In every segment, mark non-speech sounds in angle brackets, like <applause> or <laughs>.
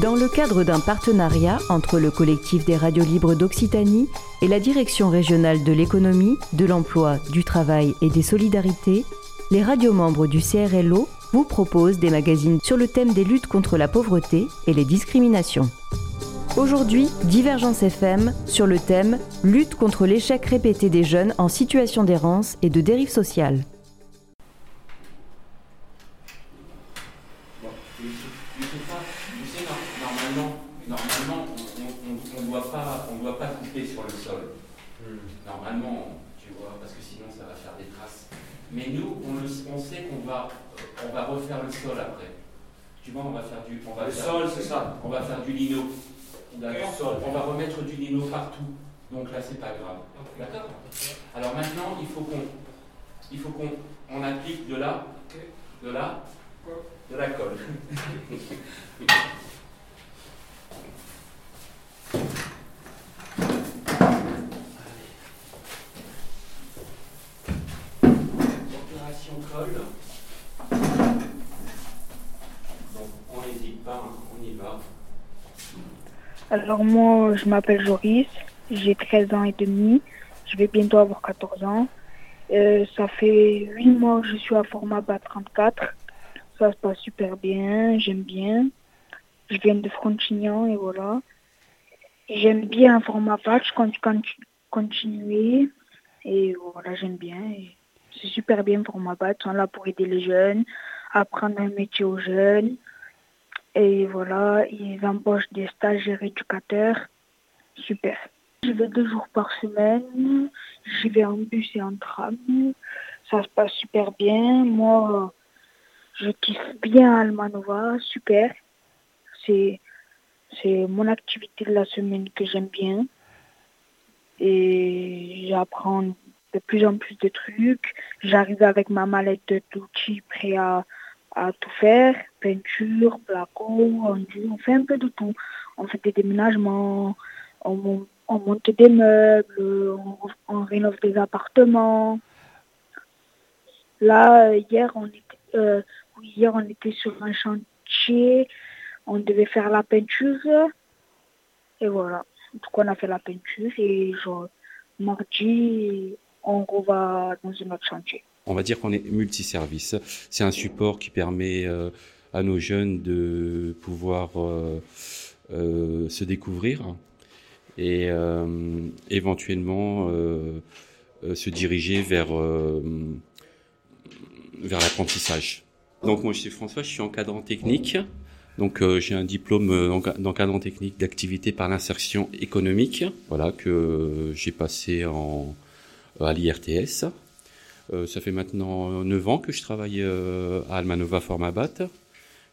Dans le cadre d'un partenariat entre le collectif des radios libres d'Occitanie et la direction régionale de l'économie, de l'emploi, du travail et des solidarités, les radios membres du CRLO vous proposent des magazines sur le thème des luttes contre la pauvreté et les discriminations. Aujourd'hui, Divergence FM sur le thème Lutte contre l'échec répété des jeunes en situation d'errance et de dérive sociale. Mais nous, on, sait qu'on va, euh, on va refaire le sol après. Tu vois, on va faire du. On va le faire, sol, c'est ça. On va faire du lino. D'accord. On va remettre du lino partout. Donc là, c'est pas grave. D'accord. Alors maintenant, il faut qu'on, il faut qu'on, on applique de là, de là, de la colle. <laughs> Alors moi, je m'appelle Joris, j'ai 13 ans et demi, je vais bientôt avoir 14 ans. Euh, ça fait 8 mois que je suis à format BAT 34. Ça se passe super bien, j'aime bien. Je viens de Frontignan et voilà. J'aime bien un format BAT, je compte continuer. Et voilà, j'aime bien. C'est super bien format BAT, on est là pour aider les jeunes, apprendre un métier aux jeunes. Et voilà, ils embauchent des stagiaires éducateurs. Super. Je vais deux jours par semaine. J'y vais en bus et en tram. Ça se passe super bien. Moi, je kiffe bien Almanova. Super. C'est, c'est mon activité de la semaine que j'aime bien. Et j'apprends de plus en plus de trucs. J'arrive avec ma mallette d'outils prêt à, à tout faire, peinture, placo, on fait un peu de tout. On fait des déménagements, on, monte des meubles, on, rénove des appartements. Là, hier on, était, euh, hier, on était sur un chantier, on devait faire la peinture. Et voilà. Donc on a fait la peinture et genre, mardi, on va dans un autre chantier on va dire qu'on est multiservice. C'est un support qui permet euh, à nos jeunes de pouvoir euh, euh, se découvrir et éventuellement se diriger vers, l'apprentissage. Donc moi je suis François, je suis encadrant technique. Donc j'ai un diplôme d'encadrant technique d'activité par l'insertion économique, voilà que j'ai passé en à l'IRTS. Euh, ça fait maintenant 9 ans que je travaille euh, à Almanova Formabat.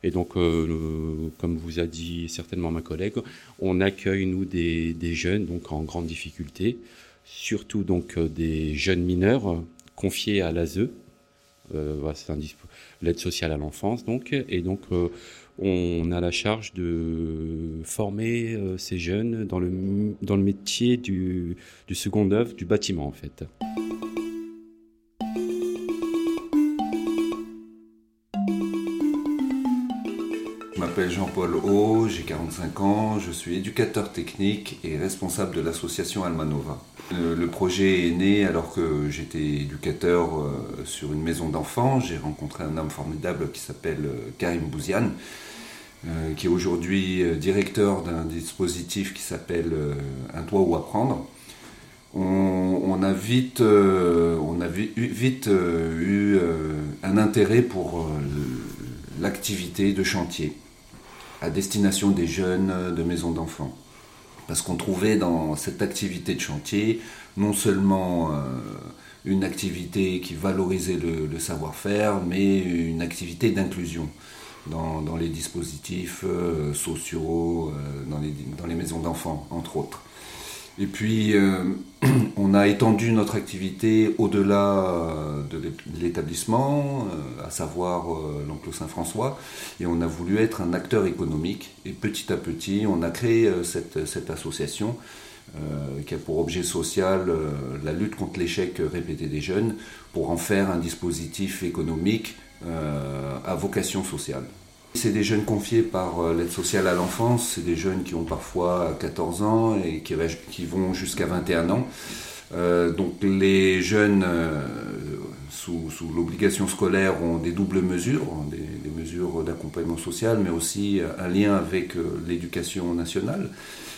Et donc, euh, comme vous a dit certainement ma collègue, on accueille nous des, jeunes donc en grande difficulté, surtout donc des jeunes mineurs confiés à l'ASE, l'aide sociale à l'enfance donc, et donc on a la charge de former ces jeunes dans le dans le métier du second œuvre du bâtiment en fait. M'appelle Jean-Paul O, j'ai 45 ans, je suis éducateur technique et responsable de l'association Almanova. Le, projet est né alors que j'étais éducateur euh, sur une maison d'enfants. J'ai rencontré un homme formidable qui s'appelle euh, Karim Bouziane, euh, qui est aujourd'hui directeur d'un dispositif qui s'appelle Un toit où apprendre. On a vite eu un intérêt pour l'activité de chantier à destination des jeunes de maisons d'enfants. Parce qu'on trouvait dans cette activité de chantier non seulement euh, une activité qui valorisait le, savoir-faire, mais une activité d'inclusion dans, les dispositifs euh, sociaux, euh, dans les maisons d'enfants, entre autres. Et puis, euh, <clears throat> on a étendu notre activité au-delà euh, de l'établissement, euh, à savoir l'enclos Saint-François, et on a voulu être un acteur économique. Et petit à petit, on a créé cette, cette association qui a pour objet social la lutte contre l'échec répété des jeunes, pour en faire un dispositif économique à vocation sociale. C'est des jeunes confiés par euh, l'aide sociale à l'enfance, c'est des jeunes qui ont parfois 14 ans et qui, vont jusqu'à 21 ans. Euh, donc les jeunes euh, sous, l'obligation scolaire ont des doubles mesures, des, mesures d'accompagnement social, mais aussi un lien avec l'éducation nationale.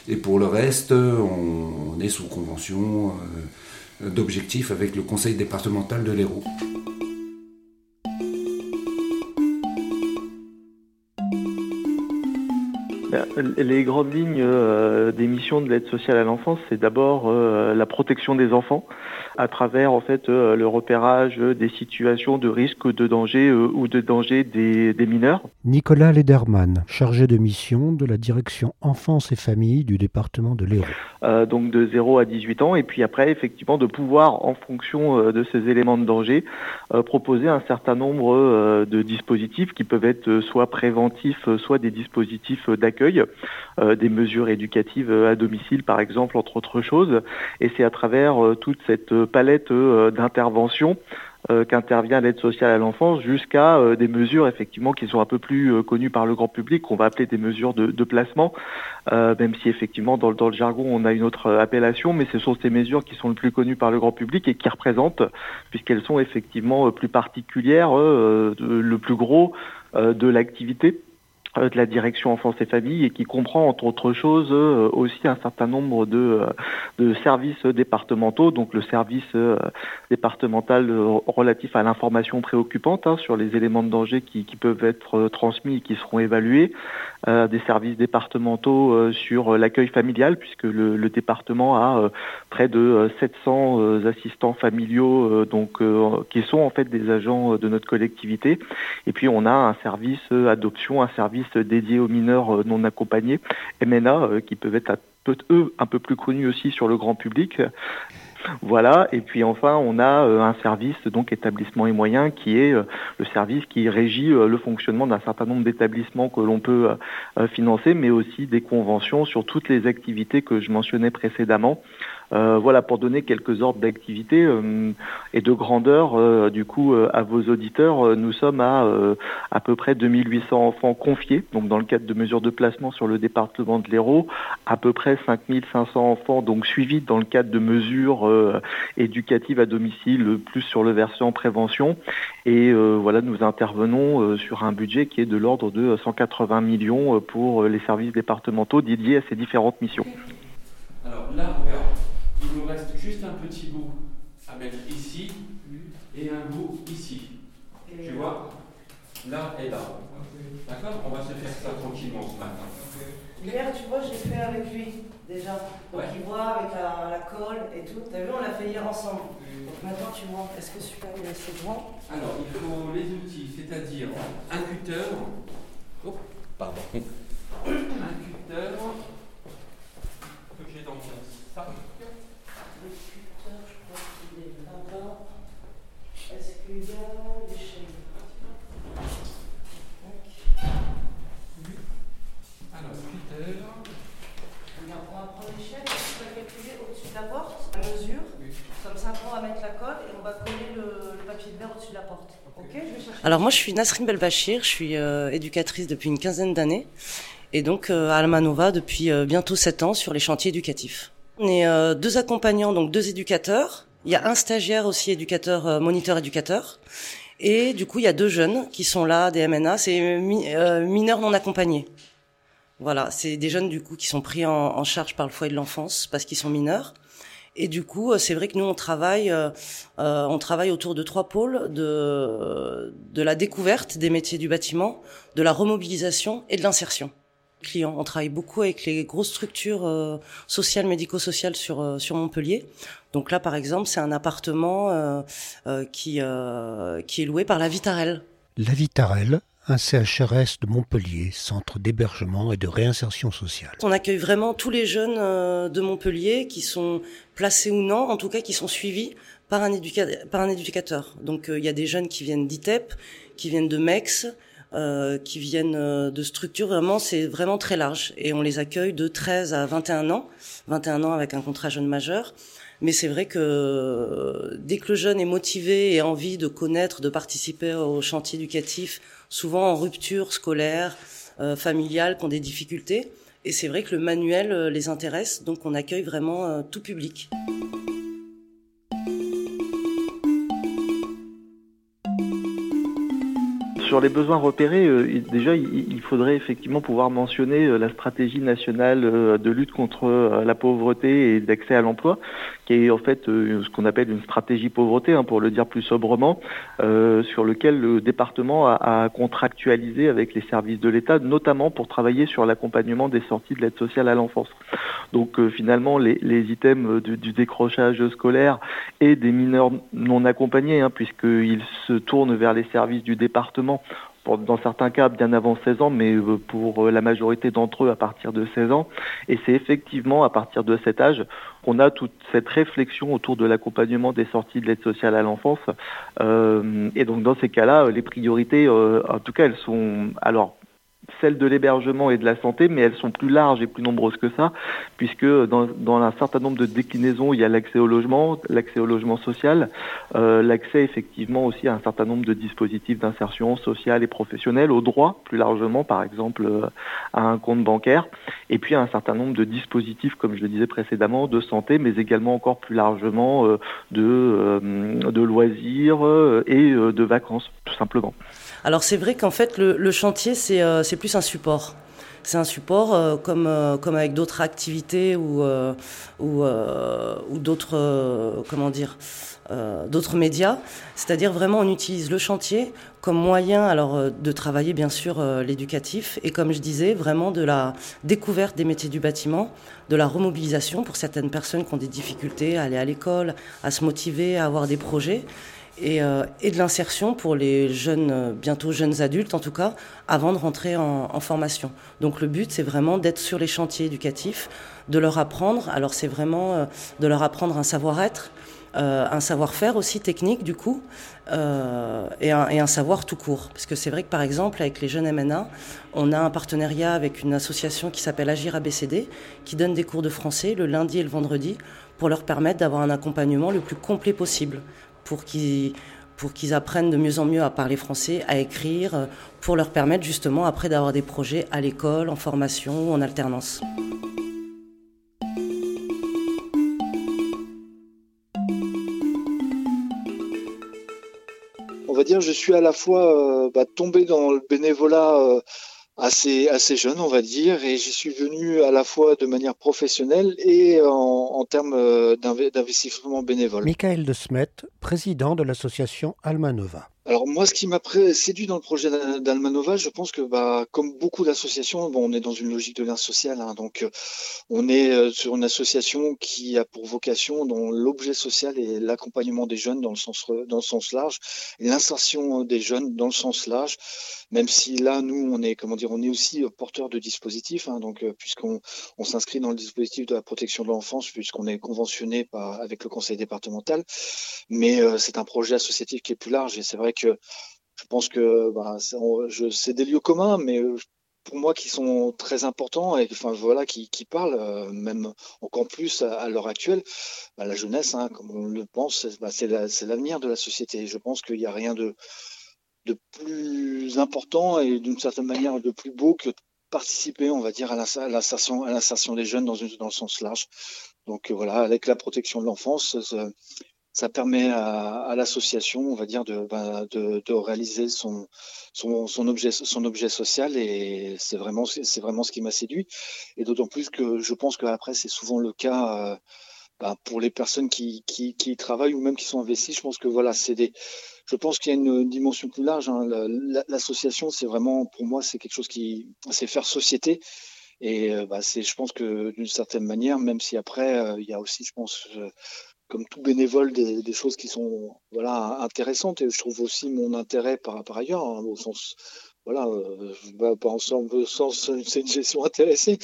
Et pour le reste, on, on est sous convention d'objectifs avec le conseil départemental de l'Hérault. Les grandes lignes euh, des missions de l'aide sociale à l'enfance, c'est d'abord euh, la protection des enfants à travers en fait euh, le repérage des situations de risque de danger ou de danger des, mineurs. Nicolas Lederman, chargé de mission de la direction enfance et famille du département de l'Hérault. donc de 0 à 18 ans et puis après effectivement de pouvoir en fonction de ces éléments de danger proposer un certain nombre de dispositifs qui peuvent être soit préventifs soit des dispositifs d'accueil euh, des mesures éducatives à domicile par exemple, entre autres choses. Et c'est à travers euh, toute cette palette euh, d'interventions qu'intervient l'aide sociale à l'enfance jusqu'à des mesures effectivement qui sont un peu plus connues par le grand public, qu'on va appeler des mesures de, placement, même si effectivement dans, le jargon on a une autre appellation, mais ce sont ces mesures qui sont le plus connues par le grand public et qui représentent, puisqu'elles sont effectivement plus particulières, le plus gros de l'activité. euh, de la direction enfance et famille et qui comprend entre autres choses euh, aussi un certain nombre de, euh, de services départementaux, donc le service départemental relatif à l'information préoccupante hein, sur les éléments de danger qui, qui, peuvent être transmis et qui seront évalués, des services départementaux sur l'accueil familial puisque le, le, département a près de 700 assistants familiaux donc qui sont en fait des agents de notre collectivité. Et puis on a un service adoption, un service dédiés aux mineurs euh, non accompagnés, MNA, euh, qui peuvent être eux un peu plus connus aussi sur le grand public. Voilà, et puis enfin, on a euh, un service, donc établissement et moyens, qui est le service qui régit le fonctionnement d'un certain nombre d'établissements que l'on peut financer, mais aussi des conventions sur toutes les activités que je mentionnais précédemment. Euh, voilà, pour donner quelques ordres d'activité euh, et de grandeur, euh, du coup, à vos auditeurs, nous sommes à à peu près 2800 enfants confiés, donc dans le cadre de mesures de placement sur le département de l'Hérault, à peu près 5500 enfants donc suivis dans le cadre de mesures éducatives à domicile, plus sur le versant prévention. Et voilà, nous intervenons sur un budget qui est de l'ordre de 180 millions pour les services départementaux dédiés à ces différentes missions. Reste juste un petit bout à mettre ici et un bout ici. tu vois Là et là. D'accord? On va se faire ça tranquillement ce matin. Hier, tu vois, j'ai fait avec lui déjà. Donc il voit avec la, colle et tout. T'as vu, on l'a fait hier ensemble. Donc maintenant, tu vois, est-ce que super il est assez grand? Alors, il faut les outils, c'est-à-dire un cutter. Oh, pardon. <coughs> <coughs> un cutter que j'ai dans mon sac. Alors moi je suis Nasrin Belbachir, je suis euh, éducatrice depuis une quinzaine d'années et donc euh, à Almanova depuis euh, bientôt sept ans sur les chantiers éducatifs. On est deux accompagnants, donc deux éducateurs. Il y a un stagiaire aussi éducateur, moniteur éducateur. Et du coup il y a deux jeunes qui sont là, des MNA, c'est mineurs non accompagnés. Voilà, c'est des jeunes du coup qui sont pris en, en charge par le foyer de l'enfance parce qu'ils sont mineurs. Et du coup, euh, c'est vrai que nous on travaille, euh, euh, on travaille autour de trois pôles de de la découverte des métiers du bâtiment, de la remobilisation et de l'insertion. Clients, on travaille beaucoup avec les grosses structures sociales, médico-sociales sur sur Montpellier. Donc là, par exemple, c'est un appartement qui qui est loué par la Vitarelle. La Vitarelle, un CHRS de Montpellier, centre d'hébergement et de réinsertion sociale. On accueille vraiment tous les jeunes euh, de Montpellier qui sont placés ou non, en tout cas qui sont suivis par un, éducateur. Donc euh, il y a des jeunes qui viennent d'ITEP, qui viennent de MEX, euh, qui viennent de structures, vraiment c'est vraiment très large. Et on les accueille de 13 à 21 ans, 21 ans avec un contrat jeune majeur. Mais c'est vrai que dès que le jeune est motivé et a envie de connaître, de participer au chantier éducatif, souvent en rupture scolaire, euh, familiale, qui ont des difficultés, et c'est vrai que le manuel euh, les intéresse, donc on accueille vraiment euh, tout public. Sur les besoins repérés, euh, déjà, il, faudrait effectivement pouvoir mentionner euh, la stratégie nationale euh, de lutte contre la pauvreté et d'accès à l'emploi, qui est en fait ce qu'on appelle une stratégie pauvreté, hein, pour le dire plus sobrement, sur lequel le département a, contractualisé avec les services de l'État, notamment pour travailler sur l'accompagnement des sorties de l'aide sociale à l'enfance. Donc finalement, les, items du, décrochage scolaire et des mineurs non accompagnés, hein, puisqu'ils se tournent vers les services du département dans certains cas bien avant 16 ans, mais euh, pour euh, la majorité d'entre eux à partir de 16 ans. Et c'est effectivement à partir de cet âge qu'on a toute cette réflexion autour de l'accompagnement des sorties de l'aide sociale à l'enfance. Euh, et donc dans ces cas-là, les priorités, en tout cas, elles sont alors celles de l'hébergement et de la santé, mais elles sont plus larges et plus nombreuses que ça, puisque dans, un certain nombre de déclinaisons, il y a l'accès au logement, l'accès au logement social, euh, l'accès effectivement aussi à un certain nombre de dispositifs d'insertion sociale et professionnelle, au droit plus largement, par exemple euh, à un compte bancaire, et puis un certain nombre de dispositifs, comme je le disais précédemment, de santé, mais également encore plus largement euh, de loisirs et de vacances, tout simplement. Alors c'est vrai qu'en fait le, chantier euh, c'est plus un support. C'est un support euh, comme, euh, comme avec d'autres activités ou, ou, ou d'autres comment dire d'autres médias. C'est-à-dire vraiment on utilise le chantier comme moyen alors de travailler bien sûr l'éducatif et comme je disais vraiment de la découverte des métiers du bâtiment, de la remobilisation pour certaines personnes qui ont des difficultés à aller à l'école, à se motiver, à avoir des projets euh, et, de l'insertion pour les jeunes, euh, bientôt jeunes adultes en tout cas, avant de rentrer en, formation. Donc le but, c'est vraiment d'être sur les chantiers éducatifs, de leur apprendre. Alors c'est vraiment euh, de leur apprendre un savoir-être, un savoir-faire aussi technique du coup, et, un, et, un, savoir tout court. Parce que c'est vrai que par exemple, avec les jeunes MNA, on a un partenariat avec une association qui s'appelle Agir ABCD, qui donne des cours de français le lundi et le vendredi pour leur permettre d'avoir un accompagnement le plus complet possible pour qu'ils apprennent de mieux en mieux à parler français, à écrire, pour leur permettre justement après d'avoir des projets à l'école, en formation ou en alternance. On va dire, je suis à la fois euh, bah, tombé dans le bénévolat euh, assez, assez jeune, on va dire, et j'y suis venu à la fois de manière professionnelle et en, en termes euh, d'investissement bénévole. Michael de Smet, président de l'association Almanova. Alors moi, ce qui m'a séduit dans le projet d'Almanova, je pense que bah, comme beaucoup d'associations, bon, on est dans une logique de lien social, hein, donc euh, on est euh, sur une association qui a pour vocation, dont l'objet social est l'accompagnement des jeunes dans le sens dans le sens large, l'insertion des jeunes dans le sens large, même si là, nous, on est comment dire, on est aussi euh, porteur de dispositifs, hein, puisqu'on on, s'inscrit dans le dispositif de la protection de l'enfance, puisqu'on est conventionné avec le conseil départemental, mais c'est un projet associatif qui est plus large et c'est vrai je pense que bah, c'est des lieux communs, mais euh, pour moi qui sont très importants et enfin voilà qui, parlent euh, même encore plus à, l'heure actuelle bah, la jeunesse hein, comme on le pense bah, c'est l'avenir de la société. Je pense qu'il n'y a rien de plus important et d'une certaine manière de plus beau que participer on va dire à l'insertion à l'insertion des jeunes dans, une, dans le sens large. Donc voilà avec la protection de l'enfance ça permet à, l'association, on va dire, ben, de, de, réaliser son, objet, social et c'est vraiment, c'est vraiment ce qui m'a séduit. Et d'autant plus que je pense qu'après, c'est souvent le cas euh, ben, pour les personnes qui, qui, travaillent ou même qui sont investies. Je pense que voilà, c'est des, je pense qu'il y a une dimension plus large. Hein. L'association, c'est vraiment, pour moi, c'est quelque chose qui, c'est faire société. Et euh, bah, c'est, je pense que d'une certaine manière, même si après, euh, il y a aussi, je pense, comme tout bénévole, des, choses qui sont voilà intéressantes. Et je trouve aussi mon intérêt par, ailleurs, hein, au sens voilà, euh, pas en sens c'est une gestion intéressée,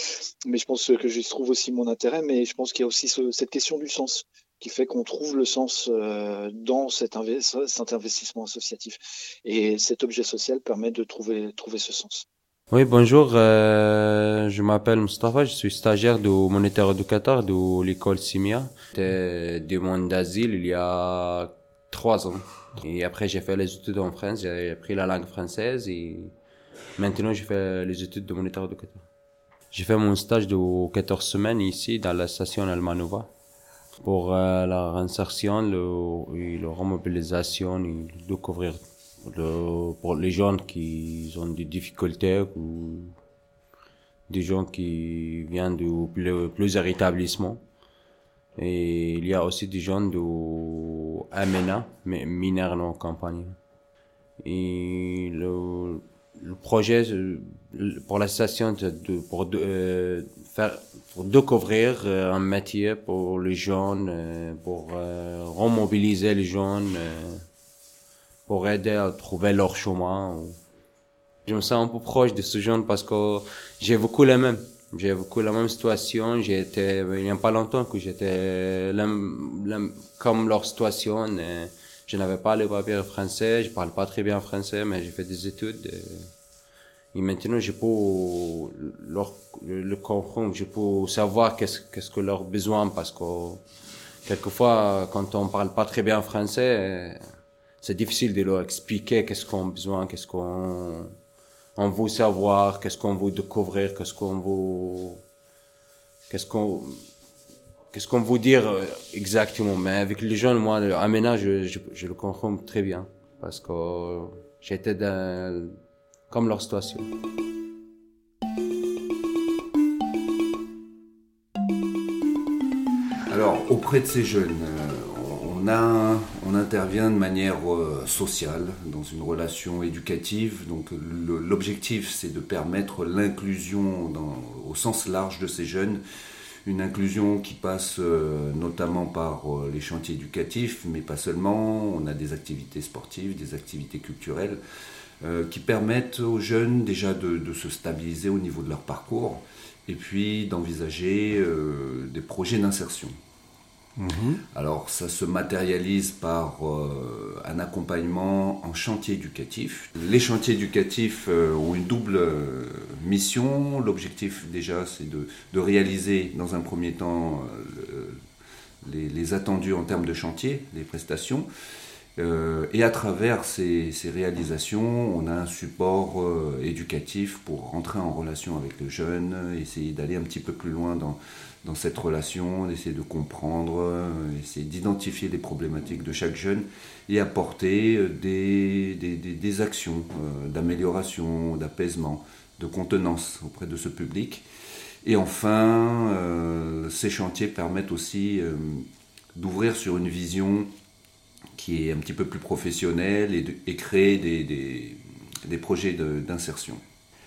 mais je pense que j'y trouve aussi mon intérêt. Mais je pense qu'il y a aussi cette question du sens qui fait qu'on trouve le sens euh, dans cet, cet, investissement associatif. Et cet objet social permet de trouver, trouver ce sens. Oui, bonjour. Euh, je m'appelle Mustafa. Je suis stagiaire de moniteur éducateur de l'école Simia. J'étais demande d'asile il y a trois ans. Et après, j'ai fait les études en France. J'ai appris la langue française et maintenant, je fais les études de moniteur éducateur. J'ai fait mon stage de 14 semaines ici dans la station Almanova pour euh, la réinsertion, le, la remobilisation et découvrir pour les gens qui ont des difficultés ou des gens qui viennent de plusieurs établissements. Et il y a aussi des gens de Amena, mais mineurs non campagne. Et le, projet pour la station de, pour euh, faire pour découvrir euh, un métier pour les jeunes, euh, pour remobiliser les jeunes pour aider à trouver leur chemin. Je me sens un peu proche de ce genre parce que j'ai beaucoup la même. J'ai beaucoup la même situation. J'étais, il n'y a pas longtemps que j'étais comme leur situation. Je n'avais pas le papier français, je parle pas très bien français, mais j'ai fait des études. Et, maintenant, je peux leur, le, comprendre, je peux savoir qu'est-ce, qu'est-ce que leurs besoins parce que quelquefois, quand on parle pas très bien français, c'est difficile de leur expliquer qu'est-ce qu'on a besoin, qu'est-ce qu'on on veut savoir, qu'est-ce qu'on veut découvrir, qu'est-ce qu'on veut, qu'est-ce qu'on, qu'est-ce qu'on veut dire exactement. Mais avec les jeunes, moi, Amena, je, je, le comprends très bien parce que j'étais dans, comme leur situation. Alors, auprès de ces jeunes, on, intervient de manière euh, sociale, dans une relation éducative. Donc l'objectif, c'est de permettre l'inclusion au sens large de ces jeunes. Une inclusion qui passe euh, notamment par euh, les chantiers éducatifs, mais pas seulement. On a des activités sportives, des activités culturelles, qui permettent aux jeunes déjà de, se stabiliser au niveau de leur parcours et puis d'envisager des projets d'insertion. Mhm. Alors ça se matérialise par euh, un accompagnement en chantier éducatif. Les chantiers éducatifs euh, ont une double euh, mission. L'objectif déjà c'est de, réaliser dans un premier temps les, attendus en termes de chantier, les prestations. et à travers ces, ces, réalisations, on a un support éducatif pour rentrer en relation avec le jeune, essayer d'aller un petit peu plus loin dans, dans cette relation, d'essayer de comprendre, euh, essayer d'identifier les problématiques de chaque jeune et apporter euh, des, actions euh, d'amélioration, d'apaisement, de contenance auprès de ce public. Et enfin, ces chantiers permettent aussi d'ouvrir sur une vision qui est un petit peu plus professionnelle et, de, créer des projets d'insertion.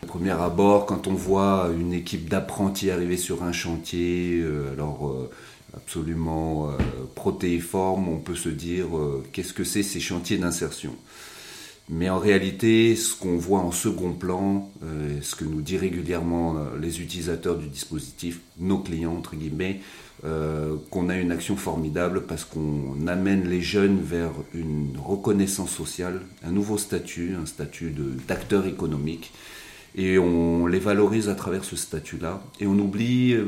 Premier abord, quand on voit une équipe d'apprentis arriver sur un chantier, euh, alors euh, absolument euh, protéiforme, on peut se dire qu'est-ce que c'est ces chantiers d'insertion? Mais en réalité, ce qu'on voit en second plan, ce que nous disent régulièrement les utilisateurs du dispositif, nos clients entre guillemets, qu'on a une action formidable parce qu'on amène les jeunes vers une reconnaissance sociale, un nouveau statut, un statut d'acteur économique et on les valorise à travers ce statut-là. Et on oublie euh,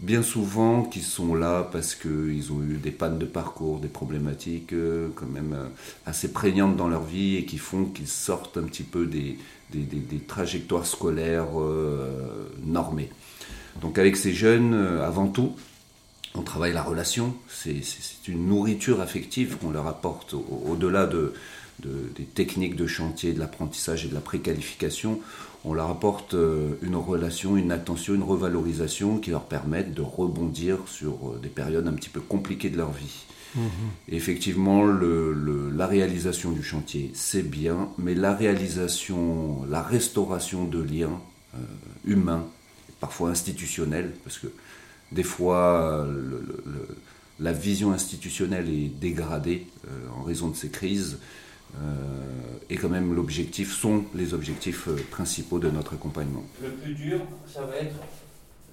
bien souvent qu'ils sont là parce qu'ils ont eu des pannes de parcours, des problématiques euh, quand même euh, assez prégnantes dans leur vie et qui font qu'ils sortent un petit peu des, des, des, trajectoires scolaires normées. Donc avec ces jeunes, avant tout, on travaille la relation, c'est une nourriture affective qu'on leur apporte au-delà de, de, des techniques de chantier, de l'apprentissage et de la préqualification on leur apporte euh, une relation, une attention, une revalorisation qui leur permettent de rebondir sur euh, des périodes un petit peu compliquées de leur vie. Mhm. Effectivement, la réalisation du chantier, c'est bien, mais la réalisation, la restauration de liens euh, humains, parfois institutionnels, parce que des fois, la vision institutionnelle est dégradée en raison de ces crises. Euh, et quand même l'objectif sont les objectifs euh, principaux de notre accompagnement. Le plus dur, ça va être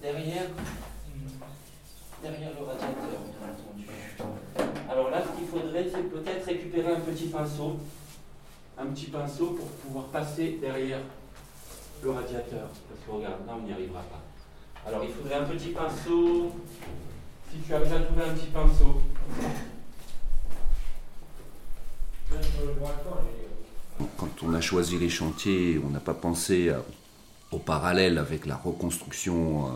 derrière, derrière le radiateur, bien entendu. Alors là, ce qu'il faudrait, c'est peut-être récupérer un petit pinceau, un petit pinceau pour pouvoir passer derrière le radiateur. Parce que regarde, là on n'y arrivera pas. Alors il faudrait un petit pinceau. Si tu arrives à trouver un petit pinceau. Quand on a choisi les chantiers, on n'a pas pensé au parallèle avec la reconstruction euh,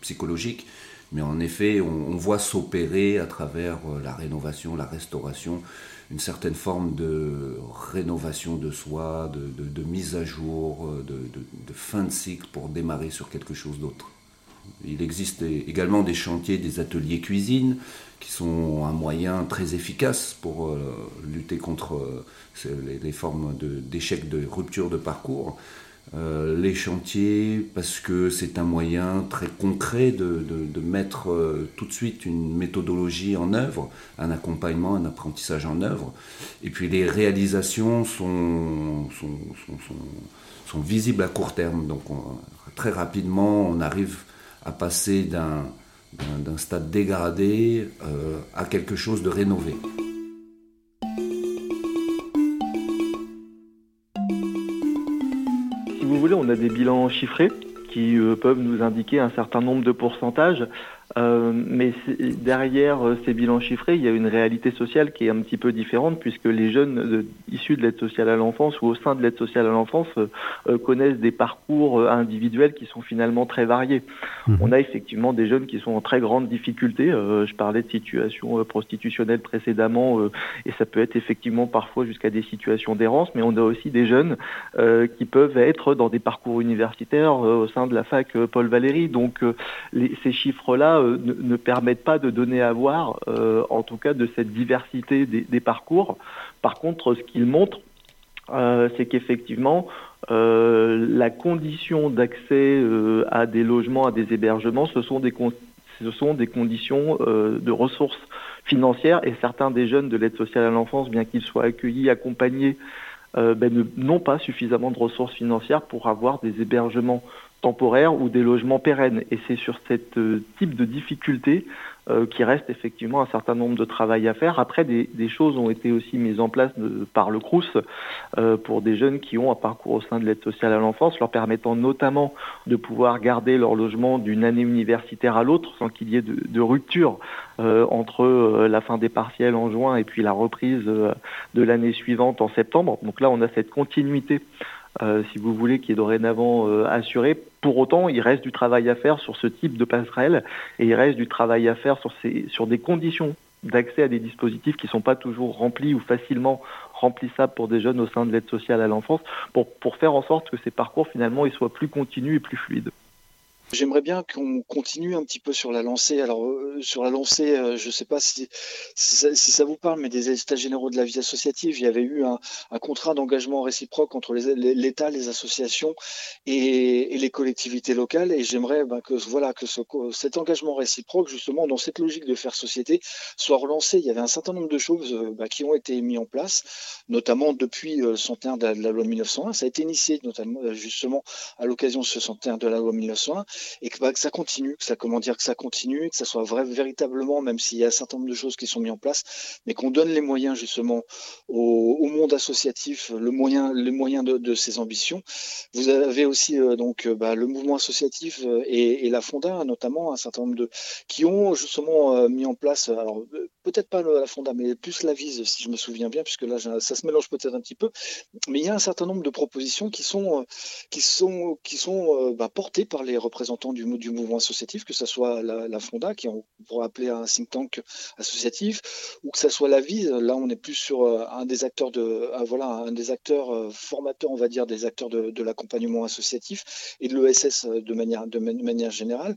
psychologique, mais en effet, on, voit s'opérer à travers euh, la rénovation, la restauration, une certaine forme de rénovation de soi, de, mise à jour, euh, de, fin de cycle pour démarrer sur quelque chose d'autre. Il existe également des chantiers, des ateliers cuisine, qui sont un moyen très efficace pour euh, lutter contre les, les, formes d'échecs, de, rupture de parcours. Euh, les chantiers parce que c'est un moyen très concret de, mettre euh, tout de suite une méthodologie en œuvre, un accompagnement, un apprentissage en œuvre. Et puis les réalisations sont, sont, visibles à court terme. Donc très rapidement, on arrive à passer d'un stade dégradé euh, à quelque chose de rénové. vous voulez, on a des bilans chiffrés qui euh, peuvent nous indiquer un certain nombre de pourcentages. Euh, mais derrière euh, ces bilans chiffrés, il y a une réalité sociale qui est un petit peu différente puisque les jeunes issus de l'aide sociale à l'enfance ou au sein de l'aide sociale à l'enfance connaissent des parcours individuels qui sont finalement très variés. Mhm. On a effectivement des jeunes qui sont en très grande difficulté. je parlais de situations prostitutionnelles précédemment et ça peut être effectivement parfois jusqu'à des situations d'errance, mais on a aussi des jeunes qui peuvent être dans des parcours universitaires au sein de la fac Paul Valéry. Donc les, ces chiffres-là euh, ne, permettent pas de donner à voir, euh, en tout cas, de cette diversité des, parcours. Par contre, ce qu'ils montrent, euh, c'est qu'effectivement, la condition d'accès à des logements, à des hébergements, ce sont des, conditions de ressources financières et certains des jeunes de l'aide sociale à l'enfance, bien qu'ils soient accueillis, accompagnés, ben, n'ont pas suffisamment de ressources financières pour avoir des hébergements temporaires ou des logements pérennes. Et c'est sur ce euh, type de difficulté euh, qu'il reste effectivement un certain nombre de travail à faire. Après, des, choses ont été aussi mises en place par le CRUS euh, pour des jeunes qui ont un parcours au sein de l'aide sociale à l'enfance, leur permettant notamment de pouvoir garder leur logement d'une année universitaire à l'autre sans qu'il y ait de, rupture entre la fin des partiels en juin et puis la reprise de l'année suivante en septembre. Donc là, on a cette continuité euh, si vous voulez, qui est dorénavant euh, assuré. Pour autant, il reste du travail à faire sur ce type de passerelle et il reste du travail à faire sur, des conditions d'accès à des dispositifs qui ne sont pas toujours remplis ou facilement remplissables pour des jeunes au sein de l'aide sociale à l'enfance, pour, faire en sorte que ces parcours finalement soient plus continus et plus fluides. J'aimerais bien qu'on continue un petit peu sur la lancée. Alors, euh, sur la lancée, euh, je ne sais pas si, si, ça, vous parle, mais des états généraux de la vie associative, il y avait eu un, un contrat d'engagement réciproque entre l'État, les, associations et, et, les collectivités locales. Et j'aimerais ben, que, voilà, que ce, cet engagement réciproque, justement, dans cette logique de faire société, soit relancé. Il y avait un certain nombre de choses euh, ben, qui ont été mises en place, notamment depuis le centenaire de la, loi de 1901. Ça a été initié, notamment, justement, à l'occasion de ce centenaire de la loi 1901 et bah, que, ça continue, que ça comment dire que ça continue, que ça soit vrai véritablement, même s'il y a un certain nombre de choses qui sont mises en place, mais qu'on donne les moyens justement au, monde associatif, le moyen, les moyens de, ses ambitions. Vous avez aussi euh, donc euh, bah, le mouvement associatif euh, et, la Fonda, notamment un certain nombre de qui ont justement mis en place, alors peut-être pas la Fonda, mais plus la Vise, si je me souviens bien, puisque là ça se mélange peut-être un petit peu, mais il y a un certain nombre de propositions qui sont qui sont qui sont bah, portées par les représentants du, du mouvement associatif, que ce soit la, Fonda, qui on pourrait appeler un think tank associatif, ou que ce soit la vie. Là, on est plus sur euh, un des acteurs de, euh, voilà, un des acteurs euh, formateurs, on va dire, des acteurs de, l'accompagnement associatif et de l'ESS de manière, de manière générale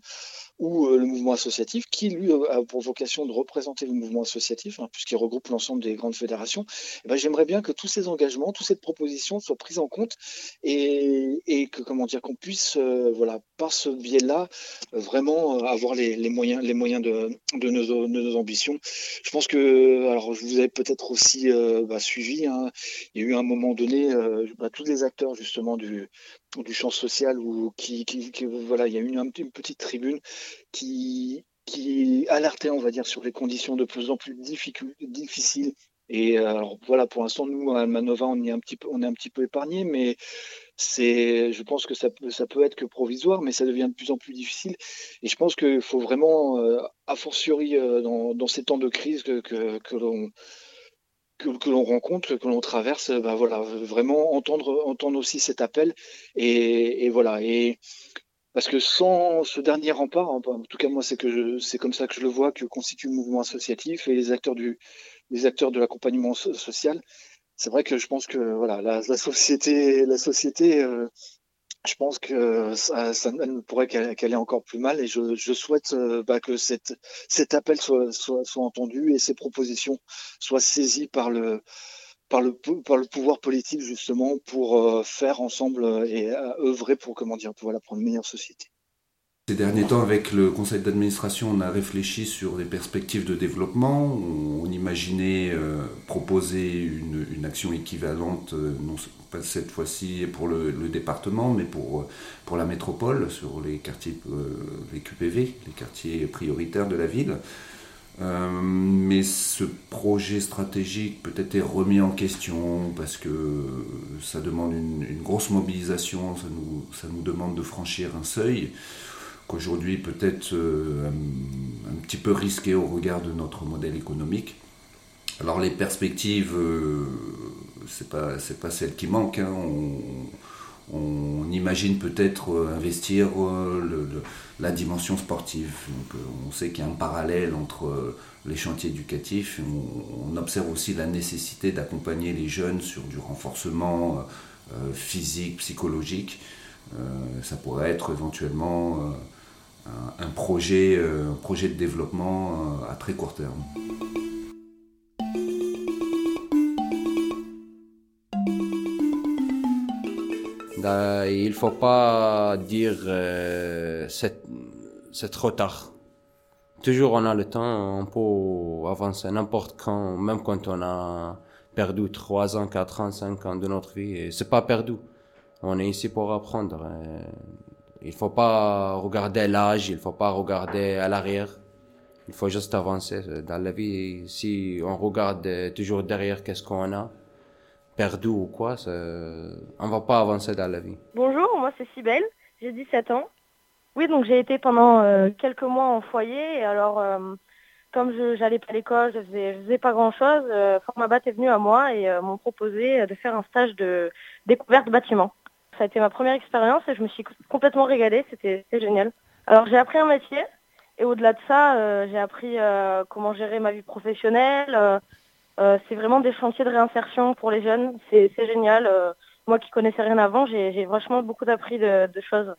ou le mouvement associatif, qui lui a pour vocation de représenter le mouvement associatif, hein, puisqu'il regroupe l'ensemble des grandes fédérations, eh ben, j'aimerais bien que tous ces engagements, toutes ces propositions soient prises en compte et, que comment dire qu'on puisse, voilà, par ce biais-là, vraiment euh, avoir les, moyens, les moyens de, nos, ambitions. Je pense que, alors, je vous avais peut-être aussi euh, bah, suivi. Hein. il y a eu un moment donné, euh, bah, tous les acteurs justement du, du champ social ou qui, voilà, il y a une, une petite tribune qui qui alertait, on va dire, sur les conditions de plus en plus difficiles Et alors voilà, pour l'instant, nous, à Almanova, on, est un petit peu, on est un petit peu épargné, mais c'est, je pense que ça peut, ça peut être que provisoire, mais ça devient de plus en plus difficile. Et je pense qu'il faut vraiment, a fortiori dans, ces temps de crise que, que l'on que, l'on rencontre, que l'on traverse, ben voilà, vraiment entendre, entendre aussi cet appel. Et, voilà. Et parce que sans ce dernier rempart, en tout cas moi c'est que c'est comme ça que je le vois, que constitue le mouvement associatif et les acteurs du, les acteurs de l'accompagnement social. C'est vrai que je pense que voilà, la, société, la société euh, je pense que ça, ne pourrait qu'aller encore plus mal et je, souhaite euh, bah, que cet appel soit, entendu et ces propositions soient saisies par le, par le, pouvoir politique justement pour euh, faire ensemble et œuvrer pour, comment dire, pour, une meilleure société. Ces derniers temps, avec le conseil d'administration, on a réfléchi sur des perspectives de développement. On, imaginait euh, proposer une, action équivalente, euh, non pas cette fois-ci pour le, département, mais pour, euh, pour la métropole, sur les quartiers, les QPV, les quartiers prioritaires de la ville. mais ce projet stratégique peut-être est remis en question parce que ça demande une, une grosse mobilisation, ça nous, ça nous demande de franchir un seuil qu'aujourd'hui peut-être euh, un, petit peu risqué au regard de notre modèle économique. Alors les perspectives, euh, c'est pas pas celles qui manquent. Hein. On, imagine peut-être euh, investir la dimension sportive. on sait qu'il y a un parallèle entre les chantiers éducatifs. On, observe aussi la nécessité d'accompagner les jeunes sur du renforcement physique, psychologique. ça pourrait être éventuellement un, projet, euh, projet de développement euh, à très court terme. Il ne faut pas dire euh, c'est trop tard. Toujours on a le temps, on peut avancer n'importe quand, même quand on a perdu 3 ans, 4 ans, 5 ans de notre vie. C'est pas perdu. On est ici pour apprendre. Il faut pas regarder l'âge, il faut pas regarder à l'arrière. Il faut juste avancer dans la vie. Si on regarde toujours derrière qu'est-ce qu'on a, perdu ou quoi, on va pas avancer dans la vie. Bonjour, moi c'est Sibelle, j'ai 17 ans. Oui, donc j'ai été pendant euh, quelques mois en foyer. Et alors, euh, comme je pas à l'école, je faisais, faisais pas grand-chose, euh, est venu à moi et m'ont proposé de faire un stage de découverte bâtiment. Ça a été ma première expérience et je me suis complètement régalée, c'était génial. Alors j'ai appris un métier et au-delà de ça, euh, j'ai appris euh, comment gérer ma vie professionnelle. Euh, c'est vraiment des chantiers de réinsertion pour les jeunes, c'est génial. moi qui connaissais rien avant, j'ai vachement beaucoup appris de, choses.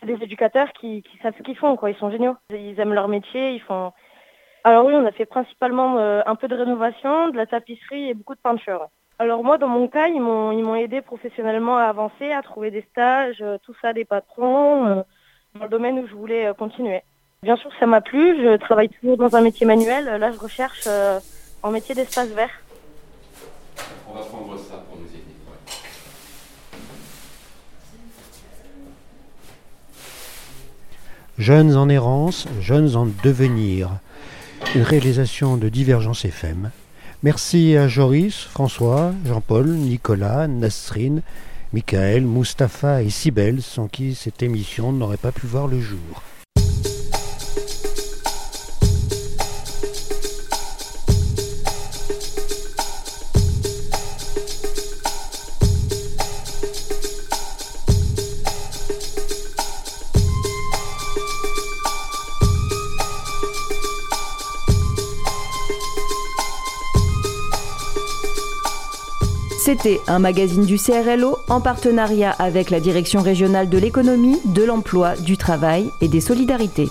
C'est des éducateurs qui, qui savent ce qu'ils font, quoi. Ils sont géniaux. Ils aiment leur métier, ils font. Alors oui, on a fait principalement un peu de rénovation, de la tapisserie et beaucoup de peinture. Alors moi, dans mon cas, ils m'ont ils m'ont aidé professionnellement à avancer, à trouver des stages, euh, tout ça, des patrons, euh, dans le domaine où je voulais euh, continuer. Bien sûr, ça m'a plu. Je travaille toujours dans un métier manuel. Là, je recherche en métier d'espace vert. On va prendre ça pour nous aider. Jeunes en errance, jeunes en devenir. Une réalisation de Divergence FM Merci à Joris, François, Jean-Paul, Nicolas, Nasrine, Michael, Mustapha et Sibel, sans qui cette émission n'aurait pas pu voir le jour. C'était un magazine du CRLO en partenariat avec la Direction régionale de l'économie, de l'emploi, du travail et des solidarités.